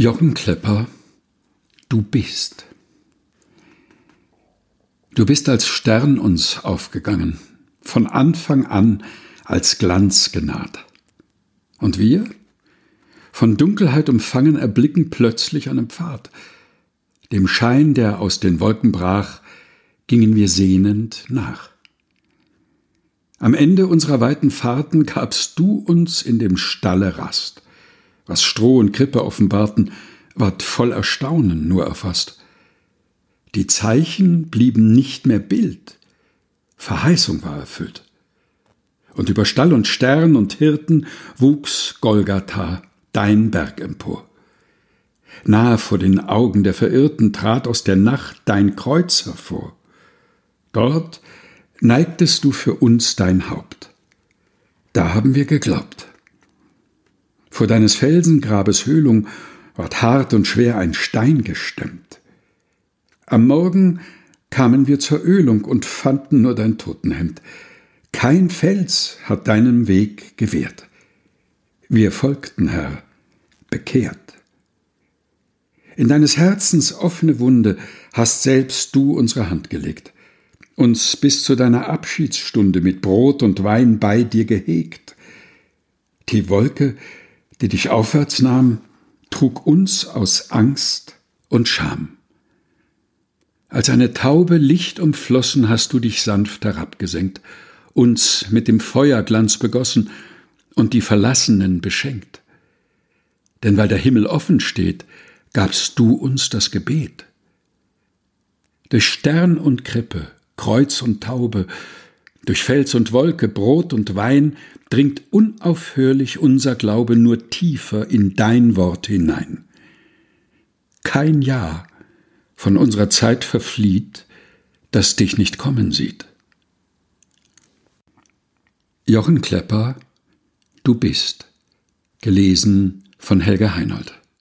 Jochen Klepper, du bist. Du bist als Stern uns aufgegangen, von Anfang an als Glanz genaht. Und wir, von Dunkelheit umfangen, erblicken plötzlich einen Pfad. Dem Schein, der aus den Wolken brach, gingen wir sehnend nach. Am Ende unserer weiten Fahrten gabst du uns in dem Stalle Rast was Stroh und Krippe offenbarten, ward voll Erstaunen nur erfasst. Die Zeichen blieben nicht mehr Bild, Verheißung war erfüllt. Und über Stall und Stern und Hirten wuchs Golgatha, dein Berg empor. Nahe vor den Augen der Verirrten trat aus der Nacht dein Kreuz hervor. Dort neigtest du für uns dein Haupt. Da haben wir geglaubt. Vor deines Felsengrabes Höhlung ward hart und schwer ein Stein gestemmt. Am Morgen kamen wir zur Ölung und fanden nur dein Totenhemd. Kein Fels hat deinem Weg gewehrt. Wir folgten, Herr, bekehrt. In deines Herzens offene Wunde hast selbst du unsere Hand gelegt, uns bis zu deiner Abschiedsstunde mit Brot und Wein bei dir gehegt. Die Wolke, die dich aufwärts nahm, trug uns aus Angst und Scham. Als eine Taube Licht umflossen, hast du dich sanft herabgesenkt, uns mit dem Feuerglanz begossen und die Verlassenen beschenkt. Denn weil der Himmel offen steht, gabst du uns das Gebet. Durch Stern und Krippe, Kreuz und Taube, durch Fels und Wolke, Brot und Wein dringt unaufhörlich unser Glaube nur tiefer in dein Wort hinein. Kein Jahr von unserer Zeit verflieht, das dich nicht kommen sieht. Jochen Klepper, Du bist, gelesen von Helga Heinold.